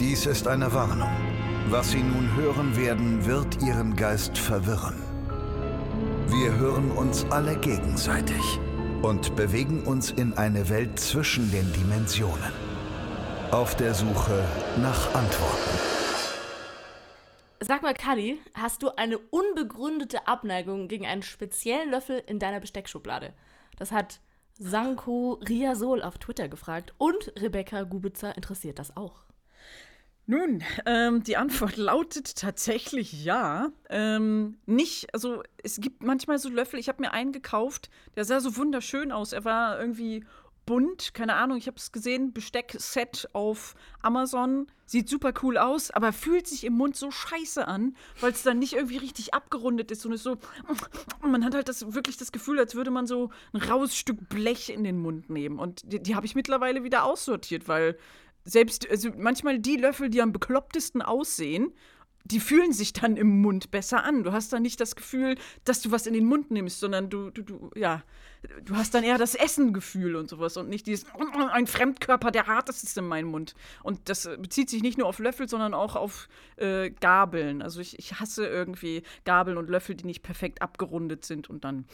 Dies ist eine Warnung. Was Sie nun hören werden, wird Ihren Geist verwirren. Wir hören uns alle gegenseitig und bewegen uns in eine Welt zwischen den Dimensionen. Auf der Suche nach Antworten. Sag mal, Kali, hast du eine unbegründete Abneigung gegen einen speziellen Löffel in deiner Besteckschublade? Das hat Sanko Riasol auf Twitter gefragt und Rebecca Gubitzer interessiert das auch. Nun, ähm, die Antwort lautet tatsächlich ja. Ähm, nicht, also es gibt manchmal so Löffel, ich habe mir einen gekauft, der sah so wunderschön aus. Er war irgendwie bunt, keine Ahnung, ich habe es gesehen, Besteckset auf Amazon, sieht super cool aus, aber fühlt sich im Mund so scheiße an, weil es dann nicht irgendwie richtig abgerundet ist und es so, man hat halt das wirklich das Gefühl, als würde man so ein raues Stück Blech in den Mund nehmen und die, die habe ich mittlerweile wieder aussortiert, weil selbst, also manchmal die Löffel, die am beklopptesten aussehen, die fühlen sich dann im Mund besser an. Du hast dann nicht das Gefühl, dass du was in den Mund nimmst, sondern du, du, du, ja, du hast dann eher das Essengefühl und sowas und nicht dieses, ein Fremdkörper, der hart ist in meinem Mund. Und das bezieht sich nicht nur auf Löffel, sondern auch auf äh, Gabeln. Also ich, ich hasse irgendwie Gabeln und Löffel, die nicht perfekt abgerundet sind und dann,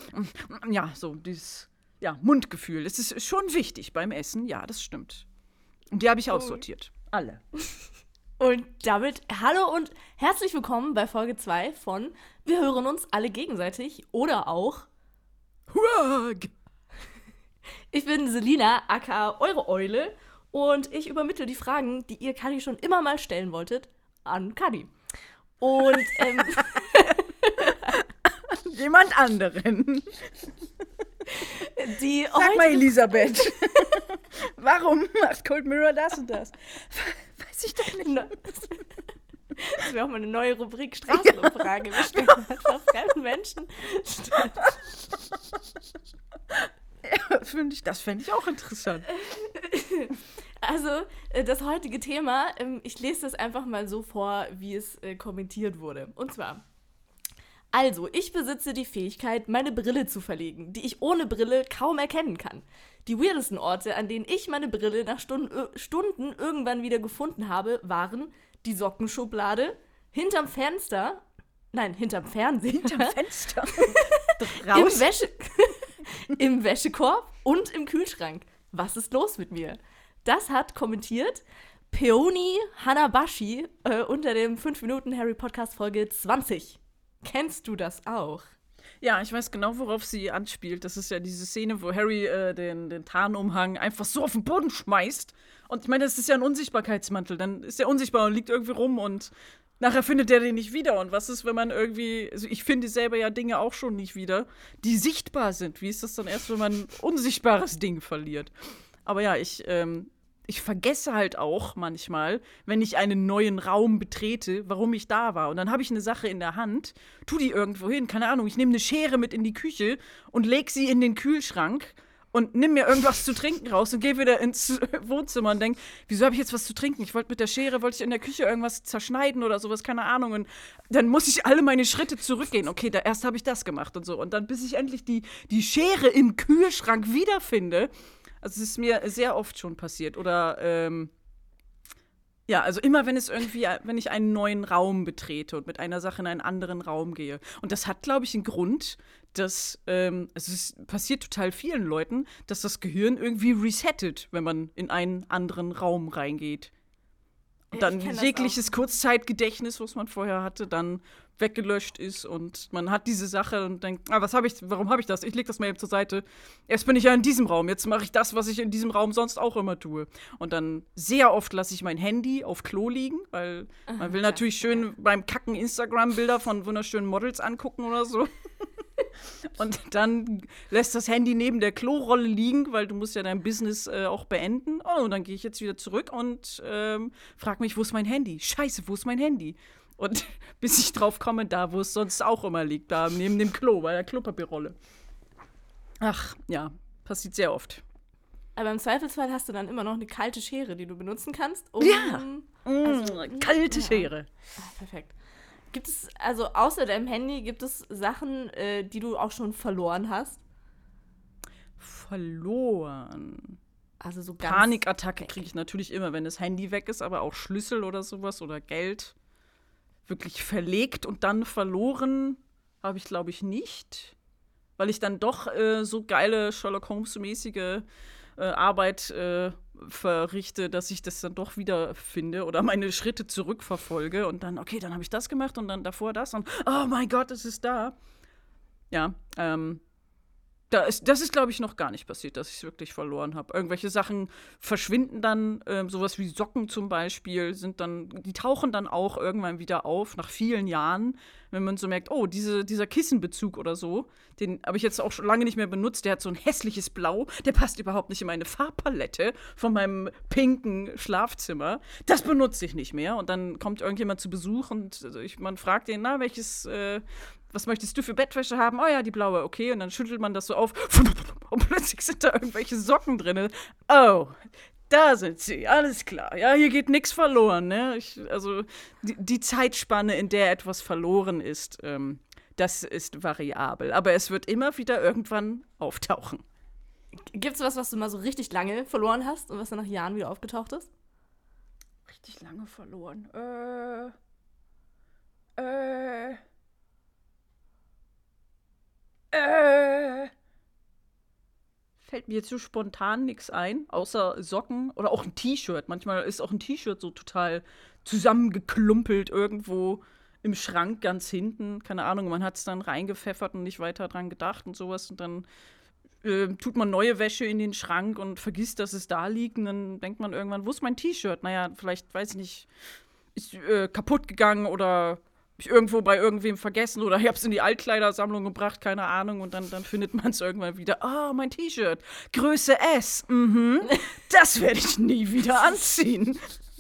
ja, so dieses, ja, Mundgefühl. Das ist schon wichtig beim Essen, ja, das stimmt. Und die habe ich aussortiert. Alle. Und damit hallo und herzlich willkommen bei Folge 2 von Wir hören uns alle gegenseitig oder auch Huag. Ich bin Selina, aka eure Eule und ich übermittle die Fragen, die ihr Kadi schon immer mal stellen wolltet, an Kadi. Und ähm, jemand anderen. Die Sag mal, Elisabeth, warum macht Cold Mirror das und das? Weiß ich doch nicht. Das wäre auch mal eine neue Rubrik Straßenumfrage. Wir stellen einfach fremden Menschen. Ja, find ich, das fände ich auch interessant. Also, äh, das heutige Thema, ähm, ich lese das einfach mal so vor, wie es äh, kommentiert wurde. Und zwar. Also, ich besitze die Fähigkeit, meine Brille zu verlegen, die ich ohne Brille kaum erkennen kann. Die weirdesten Orte, an denen ich meine Brille nach Stunden, Stunden irgendwann wieder gefunden habe, waren die Sockenschublade, hinterm Fenster, nein, hinterm Fernseher, hinterm Fenster, im, Wäsche, im Wäschekorb und im Kühlschrank. Was ist los mit mir? Das hat kommentiert Peoni Hanabashi äh, unter dem 5 Minuten Harry Podcast Folge 20. Kennst du das auch? Ja, ich weiß genau, worauf sie anspielt. Das ist ja diese Szene, wo Harry äh, den, den Tarnumhang einfach so auf den Boden schmeißt. Und ich meine, das ist ja ein Unsichtbarkeitsmantel. Dann ist er unsichtbar und liegt irgendwie rum und nachher findet er den nicht wieder. Und was ist, wenn man irgendwie, also ich finde selber ja Dinge auch schon nicht wieder, die sichtbar sind. Wie ist das dann erst, wenn man ein unsichtbares Ding verliert? Aber ja, ich ähm, ich vergesse halt auch manchmal, wenn ich einen neuen Raum betrete, warum ich da war. Und dann habe ich eine Sache in der Hand, tu die irgendwo hin, keine Ahnung, ich nehme eine Schere mit in die Küche und leg sie in den Kühlschrank und nimm mir irgendwas zu trinken raus und gehe wieder ins Wohnzimmer und denk, wieso habe ich jetzt was zu trinken? Ich wollte mit der Schere, wollte ich in der Küche irgendwas zerschneiden oder sowas, keine Ahnung. Und dann muss ich alle meine Schritte zurückgehen. Okay, da erst habe ich das gemacht und so. Und dann, bis ich endlich die, die Schere im Kühlschrank wiederfinde, also es ist mir sehr oft schon passiert. Oder ähm, ja, also immer wenn es irgendwie, wenn ich einen neuen Raum betrete und mit einer Sache in einen anderen Raum gehe. Und das hat, glaube ich, einen Grund, dass ähm, also es passiert total vielen Leuten, dass das Gehirn irgendwie resettet, wenn man in einen anderen Raum reingeht. Und dann jegliches Kurzzeitgedächtnis, was man vorher hatte, dann weggelöscht ist und man hat diese Sache und denkt, ah, was habe ich, warum habe ich das? Ich lege das mal eben zur Seite. Jetzt bin ich ja in diesem Raum, jetzt mache ich das, was ich in diesem Raum sonst auch immer tue. Und dann sehr oft lasse ich mein Handy auf Klo liegen, weil man will natürlich schön beim Kacken Instagram-Bilder von wunderschönen Models angucken oder so. Und dann lässt das Handy neben der Klorolle liegen, weil du musst ja dein Business äh, auch beenden. Oh, und dann gehe ich jetzt wieder zurück und ähm, frage mich, wo ist mein Handy? Scheiße, wo ist mein Handy? Und bis ich drauf komme, da, wo es sonst auch immer liegt, da neben dem Klo, bei der Klopapierrolle. Ach, ja, passiert sehr oft. Aber im Zweifelsfall hast du dann immer noch eine kalte Schere, die du benutzen kannst. Um, ja, also, mm, kalte ja. Schere. Ach, perfekt. Gibt es, also außer deinem Handy, gibt es Sachen, äh, die du auch schon verloren hast? Verloren? Also so Panikattacke kriege ich natürlich immer, wenn das Handy weg ist, aber auch Schlüssel oder sowas oder Geld. Wirklich verlegt und dann verloren habe ich, glaube ich, nicht. Weil ich dann doch äh, so geile Sherlock Holmes-mäßige äh, Arbeit äh, verrichte, dass ich das dann doch wieder finde oder meine Schritte zurückverfolge und dann, okay, dann habe ich das gemacht und dann davor das und oh mein Gott, es ist da. Ja, ähm, da ist, das ist, glaube ich, noch gar nicht passiert, dass ich es wirklich verloren habe. Irgendwelche Sachen verschwinden dann, ähm, sowas wie Socken zum Beispiel, sind dann, die tauchen dann auch irgendwann wieder auf, nach vielen Jahren, wenn man so merkt, oh, diese, dieser Kissenbezug oder so, den habe ich jetzt auch schon lange nicht mehr benutzt, der hat so ein hässliches Blau, der passt überhaupt nicht in meine Farbpalette von meinem pinken Schlafzimmer. Das benutze ich nicht mehr. Und dann kommt irgendjemand zu Besuch und ich, man fragt den, na, welches, äh, was möchtest du für Bettwäsche haben? Oh ja, die blaue, okay. Und dann schüttelt man das so auf und plötzlich sind da irgendwelche Socken drin. Oh, da sind sie, alles klar. Ja, hier geht nichts verloren. Ne? Ich, also die, die, Zeitspanne, in der etwas verloren ist, ähm, das ist variabel. Aber es wird immer wieder irgendwann auftauchen. Gibt es was, was du mal so richtig lange verloren hast und was dann nach Jahren wieder aufgetaucht ist? Richtig lange verloren. Äh. Äh. Äh. Fällt mir jetzt so spontan nichts ein, außer Socken oder auch ein T-Shirt. Manchmal ist auch ein T-Shirt so total zusammengeklumpelt irgendwo im Schrank ganz hinten. Keine Ahnung, man hat es dann reingepfeffert und nicht weiter dran gedacht und sowas. Und dann äh, tut man neue Wäsche in den Schrank und vergisst, dass es da liegt. Und dann denkt man irgendwann, wo ist mein T-Shirt? Naja, vielleicht, weiß ich nicht, ist äh, kaputt gegangen oder ich irgendwo bei irgendwem vergessen oder ich habe es in die Altkleidersammlung gebracht, keine Ahnung, und dann, dann findet man es irgendwann wieder. Oh, mein T-Shirt, Größe S, mhm. das werde ich nie wieder anziehen.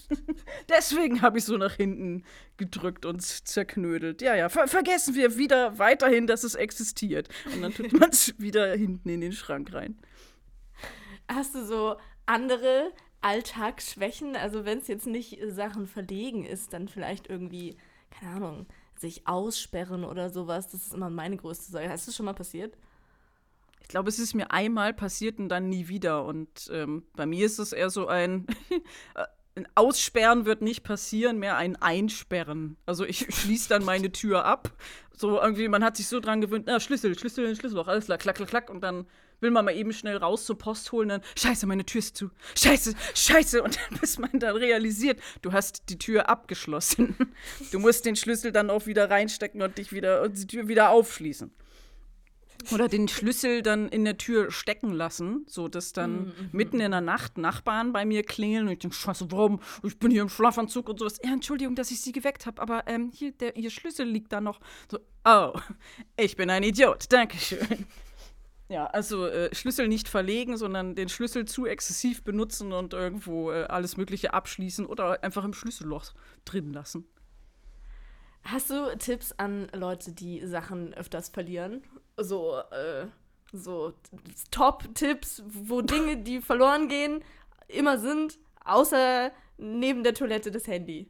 Deswegen habe ich so nach hinten gedrückt und zerknödelt. Ja, ja, ver vergessen wir wieder weiterhin, dass es existiert. Und dann tut man es wieder hinten in den Schrank rein. Hast du so andere Alltagsschwächen? Also wenn es jetzt nicht Sachen verlegen ist, dann vielleicht irgendwie keine Ahnung, sich aussperren oder sowas. Das ist immer meine größte Sorge. Hast das schon mal passiert? Ich glaube, es ist mir einmal passiert und dann nie wieder. Und ähm, bei mir ist es eher so ein. ein Aussperren wird nicht passieren, mehr ein Einsperren. Also ich schließe dann meine Tür ab. So irgendwie, man hat sich so dran gewöhnt, na, Schlüssel, Schlüssel, Schlüsselloch, alles klar, klack, klack, klack. Und dann will man mal eben schnell raus zur Post holen, dann, scheiße, meine Tür ist zu. Scheiße, scheiße. Und dann, bis man dann realisiert, du hast die Tür abgeschlossen. Du musst den Schlüssel dann auch wieder reinstecken und dich wieder und die Tür wieder aufschließen. Oder den Schlüssel dann in der Tür stecken lassen, so dass dann mm mitten in der Nacht Nachbarn bei mir klingeln und ich denke, scheiße, warum? Ich bin hier im Schlafanzug und sowas. Ja, Entschuldigung, dass ich sie geweckt habe, aber ähm, hier, der, ihr Schlüssel liegt da noch. So, oh, ich bin ein Idiot, Dankeschön. Ja, also äh, Schlüssel nicht verlegen, sondern den Schlüssel zu exzessiv benutzen und irgendwo äh, alles Mögliche abschließen oder einfach im Schlüsselloch drin lassen. Hast du Tipps an Leute, die Sachen öfters verlieren? So, äh, so Top-Tipps, wo Dinge, die verloren gehen, immer sind, außer neben der Toilette das Handy.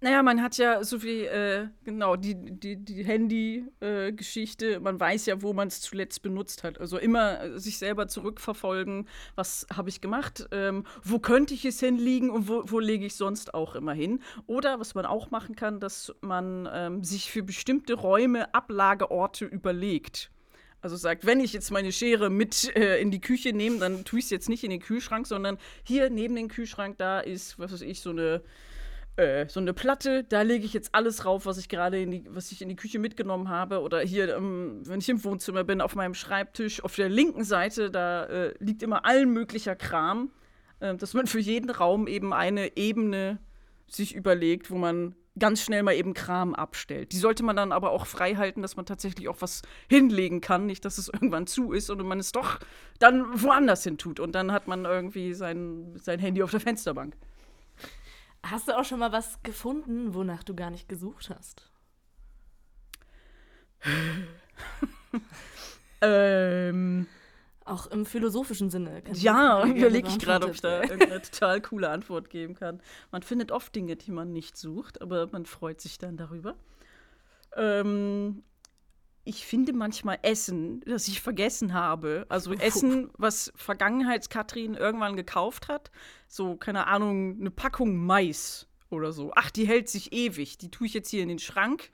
Naja, man hat ja so wie, äh, genau, die, die, die Handy-Geschichte, äh, man weiß ja, wo man es zuletzt benutzt hat. Also immer äh, sich selber zurückverfolgen, was habe ich gemacht, ähm, wo könnte ich es hinlegen und wo, wo lege ich sonst auch immer hin. Oder was man auch machen kann, dass man ähm, sich für bestimmte Räume Ablageorte überlegt. Also sagt, wenn ich jetzt meine Schere mit äh, in die Küche nehme, dann tue ich es jetzt nicht in den Kühlschrank, sondern hier neben dem Kühlschrank, da ist, was weiß ich, so eine äh, so eine Platte, da lege ich jetzt alles rauf, was ich gerade in die, was ich in die Küche mitgenommen habe. Oder hier, ähm, wenn ich im Wohnzimmer bin, auf meinem Schreibtisch, auf der linken Seite, da äh, liegt immer allen möglicher Kram. Äh, dass man für jeden Raum eben eine Ebene sich überlegt, wo man ganz schnell mal eben Kram abstellt. Die sollte man dann aber auch frei halten, dass man tatsächlich auch was hinlegen kann, nicht, dass es irgendwann zu ist und man es doch dann woanders hin tut. Und dann hat man irgendwie sein, sein Handy auf der Fensterbank. Hast du auch schon mal was gefunden, wonach du gar nicht gesucht hast? ähm. Auch im philosophischen Sinne. Ja, überlege ich gerade, ob ich da irgendeine total coole Antwort geben kann. Man findet oft Dinge, die man nicht sucht, aber man freut sich dann darüber. Ähm, ich finde manchmal Essen, das ich vergessen habe. Also Essen, was Vergangenheits-Katrin irgendwann gekauft hat. So, keine Ahnung, eine Packung Mais oder so. Ach, die hält sich ewig. Die tue ich jetzt hier in den Schrank.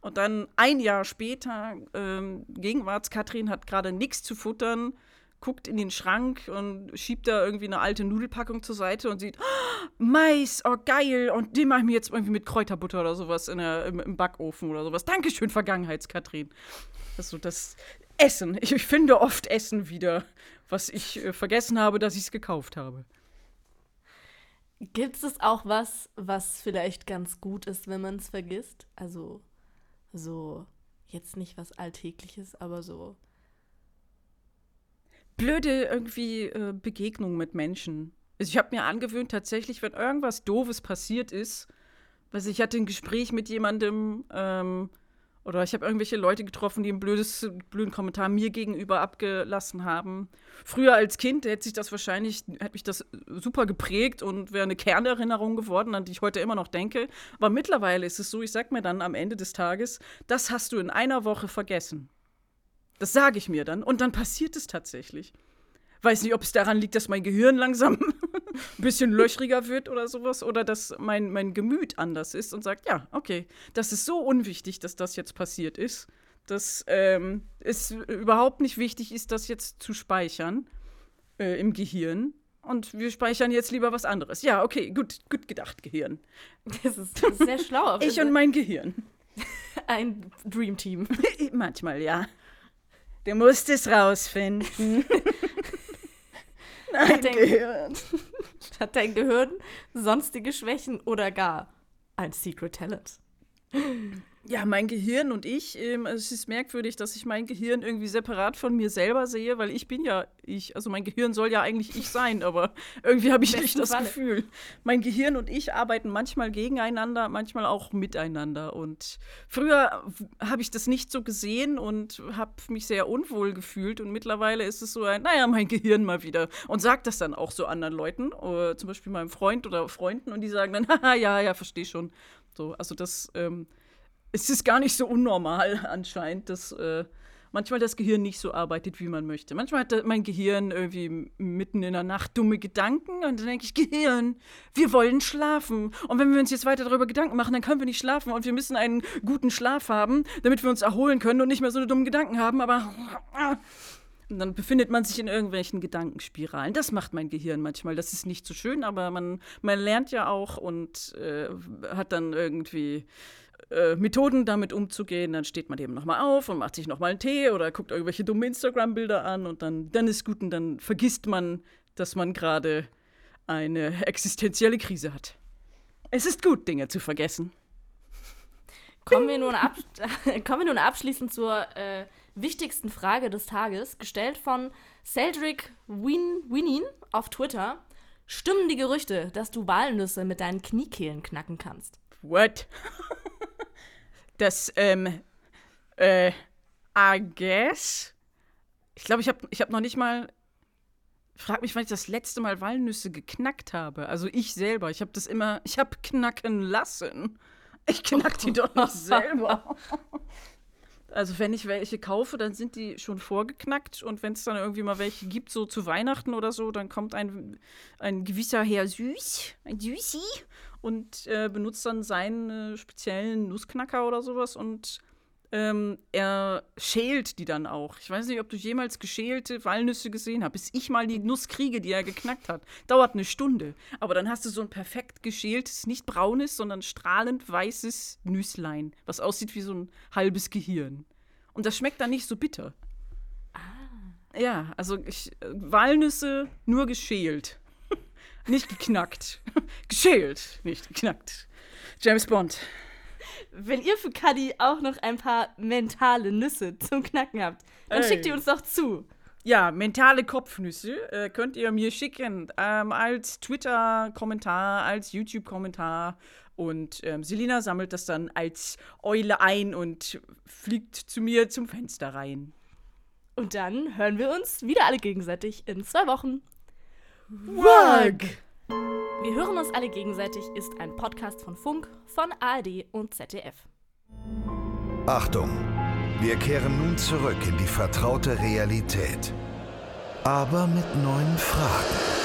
Und dann ein Jahr später, ähm, Gegenwarts-Katrin hat gerade nichts zu futtern, guckt in den Schrank und schiebt da irgendwie eine alte Nudelpackung zur Seite und sieht, oh, Mais, oh geil, und den mache ich mir jetzt irgendwie mit Kräuterbutter oder sowas in der, im, im Backofen oder sowas. Dankeschön, Vergangenheitskatrin. Also das Essen. Ich, ich, finde oft Essen wieder, was ich äh, vergessen habe, dass ich es gekauft habe. Gibt es auch was, was vielleicht ganz gut ist, wenn man es vergisst? Also so, jetzt nicht was Alltägliches, aber so blöde irgendwie äh, Begegnungen mit Menschen. Also ich habe mir angewöhnt, tatsächlich, wenn irgendwas Doofes passiert ist, was ich hatte ein Gespräch mit jemandem ähm, oder ich habe irgendwelche Leute getroffen, die einen blödes, blöden Kommentar mir gegenüber abgelassen haben. Früher als Kind hätte sich das wahrscheinlich, hätte mich das super geprägt und wäre eine Kernerinnerung geworden, an die ich heute immer noch denke. Aber mittlerweile ist es so, ich sag mir dann am Ende des Tages, das hast du in einer Woche vergessen. Das sage ich mir dann und dann passiert es tatsächlich. Weiß nicht, ob es daran liegt, dass mein Gehirn langsam ein bisschen löchriger wird oder sowas oder dass mein, mein Gemüt anders ist und sagt, ja, okay, das ist so unwichtig, dass das jetzt passiert ist, dass ähm, es überhaupt nicht wichtig ist, das jetzt zu speichern äh, im Gehirn. Und wir speichern jetzt lieber was anderes. Ja, okay, gut, gut gedacht, Gehirn. Das ist, das ist sehr schlau. ich und mein Gehirn. Ein Dreamteam. Manchmal, ja. Du musst es rausfinden. Nein, hat dein Gehirn. Hat dein Gehirn sonstige Schwächen oder gar ein Secret Talent? Ja, mein Gehirn und ich, ähm, es ist merkwürdig, dass ich mein Gehirn irgendwie separat von mir selber sehe, weil ich bin ja ich. Also mein Gehirn soll ja eigentlich ich sein, aber irgendwie habe ich nicht das Falle. Gefühl. Mein Gehirn und ich arbeiten manchmal gegeneinander, manchmal auch miteinander. Und früher habe ich das nicht so gesehen und habe mich sehr unwohl gefühlt. Und mittlerweile ist es so ein, naja, mein Gehirn mal wieder. Und sagt das dann auch so anderen Leuten, oder zum Beispiel meinem Freund oder Freunden, und die sagen dann, haha, ja, ja, verstehe schon. So, also das ähm, es ist gar nicht so unnormal anscheinend, dass äh, manchmal das Gehirn nicht so arbeitet, wie man möchte. Manchmal hat mein Gehirn irgendwie mitten in der Nacht dumme Gedanken und dann denke ich, Gehirn, wir wollen schlafen. Und wenn wir uns jetzt weiter darüber Gedanken machen, dann können wir nicht schlafen und wir müssen einen guten Schlaf haben, damit wir uns erholen können und nicht mehr so eine dummen Gedanken haben, aber und dann befindet man sich in irgendwelchen Gedankenspiralen. Das macht mein Gehirn manchmal. Das ist nicht so schön, aber man, man lernt ja auch und äh, hat dann irgendwie äh, Methoden, damit umzugehen. Dann steht man eben nochmal auf und macht sich nochmal einen Tee oder guckt irgendwelche dummen Instagram-Bilder an und dann, dann ist gut und dann vergisst man, dass man gerade eine existenzielle Krise hat. Es ist gut, Dinge zu vergessen. Kommen wir nun, ab kommen wir nun abschließend zur äh, wichtigsten Frage des Tages, gestellt von Celdric Win Winin auf Twitter. Stimmen die Gerüchte, dass du Walnüsse mit deinen Kniekehlen knacken kannst? What? das, ähm, äh, I guess. Ich glaube, ich habe ich hab noch nicht mal. Frag mich, wann ich das letzte Mal Walnüsse geknackt habe. Also ich selber. Ich habe das immer. Ich habe knacken lassen. Ich knack die doch nicht selber. Also wenn ich welche kaufe, dann sind die schon vorgeknackt und wenn es dann irgendwie mal welche gibt, so zu Weihnachten oder so, dann kommt ein, ein gewisser Herr Süß, ein Süßi und äh, benutzt dann seinen äh, speziellen Nussknacker oder sowas und ähm, er schält die dann auch. Ich weiß nicht, ob du jemals geschälte Walnüsse gesehen hast. Bis ich mal die Nuss kriege, die er geknackt hat. Dauert eine Stunde. Aber dann hast du so ein perfekt geschältes, nicht braunes, sondern strahlend weißes Nüsslein, was aussieht wie so ein halbes Gehirn. Und das schmeckt dann nicht so bitter. Ah. Ja, also ich, äh, Walnüsse nur geschält. Nicht geknackt. Geschält, nicht geknackt. James Bond. Wenn ihr für Cuddy auch noch ein paar mentale Nüsse zum Knacken habt, dann Ey. schickt ihr uns doch zu. Ja, mentale Kopfnüsse äh, könnt ihr mir schicken ähm, als Twitter-Kommentar, als YouTube-Kommentar. Und ähm, Selina sammelt das dann als Eule ein und fliegt zu mir zum Fenster rein. Und dann hören wir uns wieder alle gegenseitig in zwei Wochen. Wag! Wir hören uns alle gegenseitig ist ein Podcast von Funk, von ARD und ZDF. Achtung! Wir kehren nun zurück in die vertraute Realität. Aber mit neuen Fragen.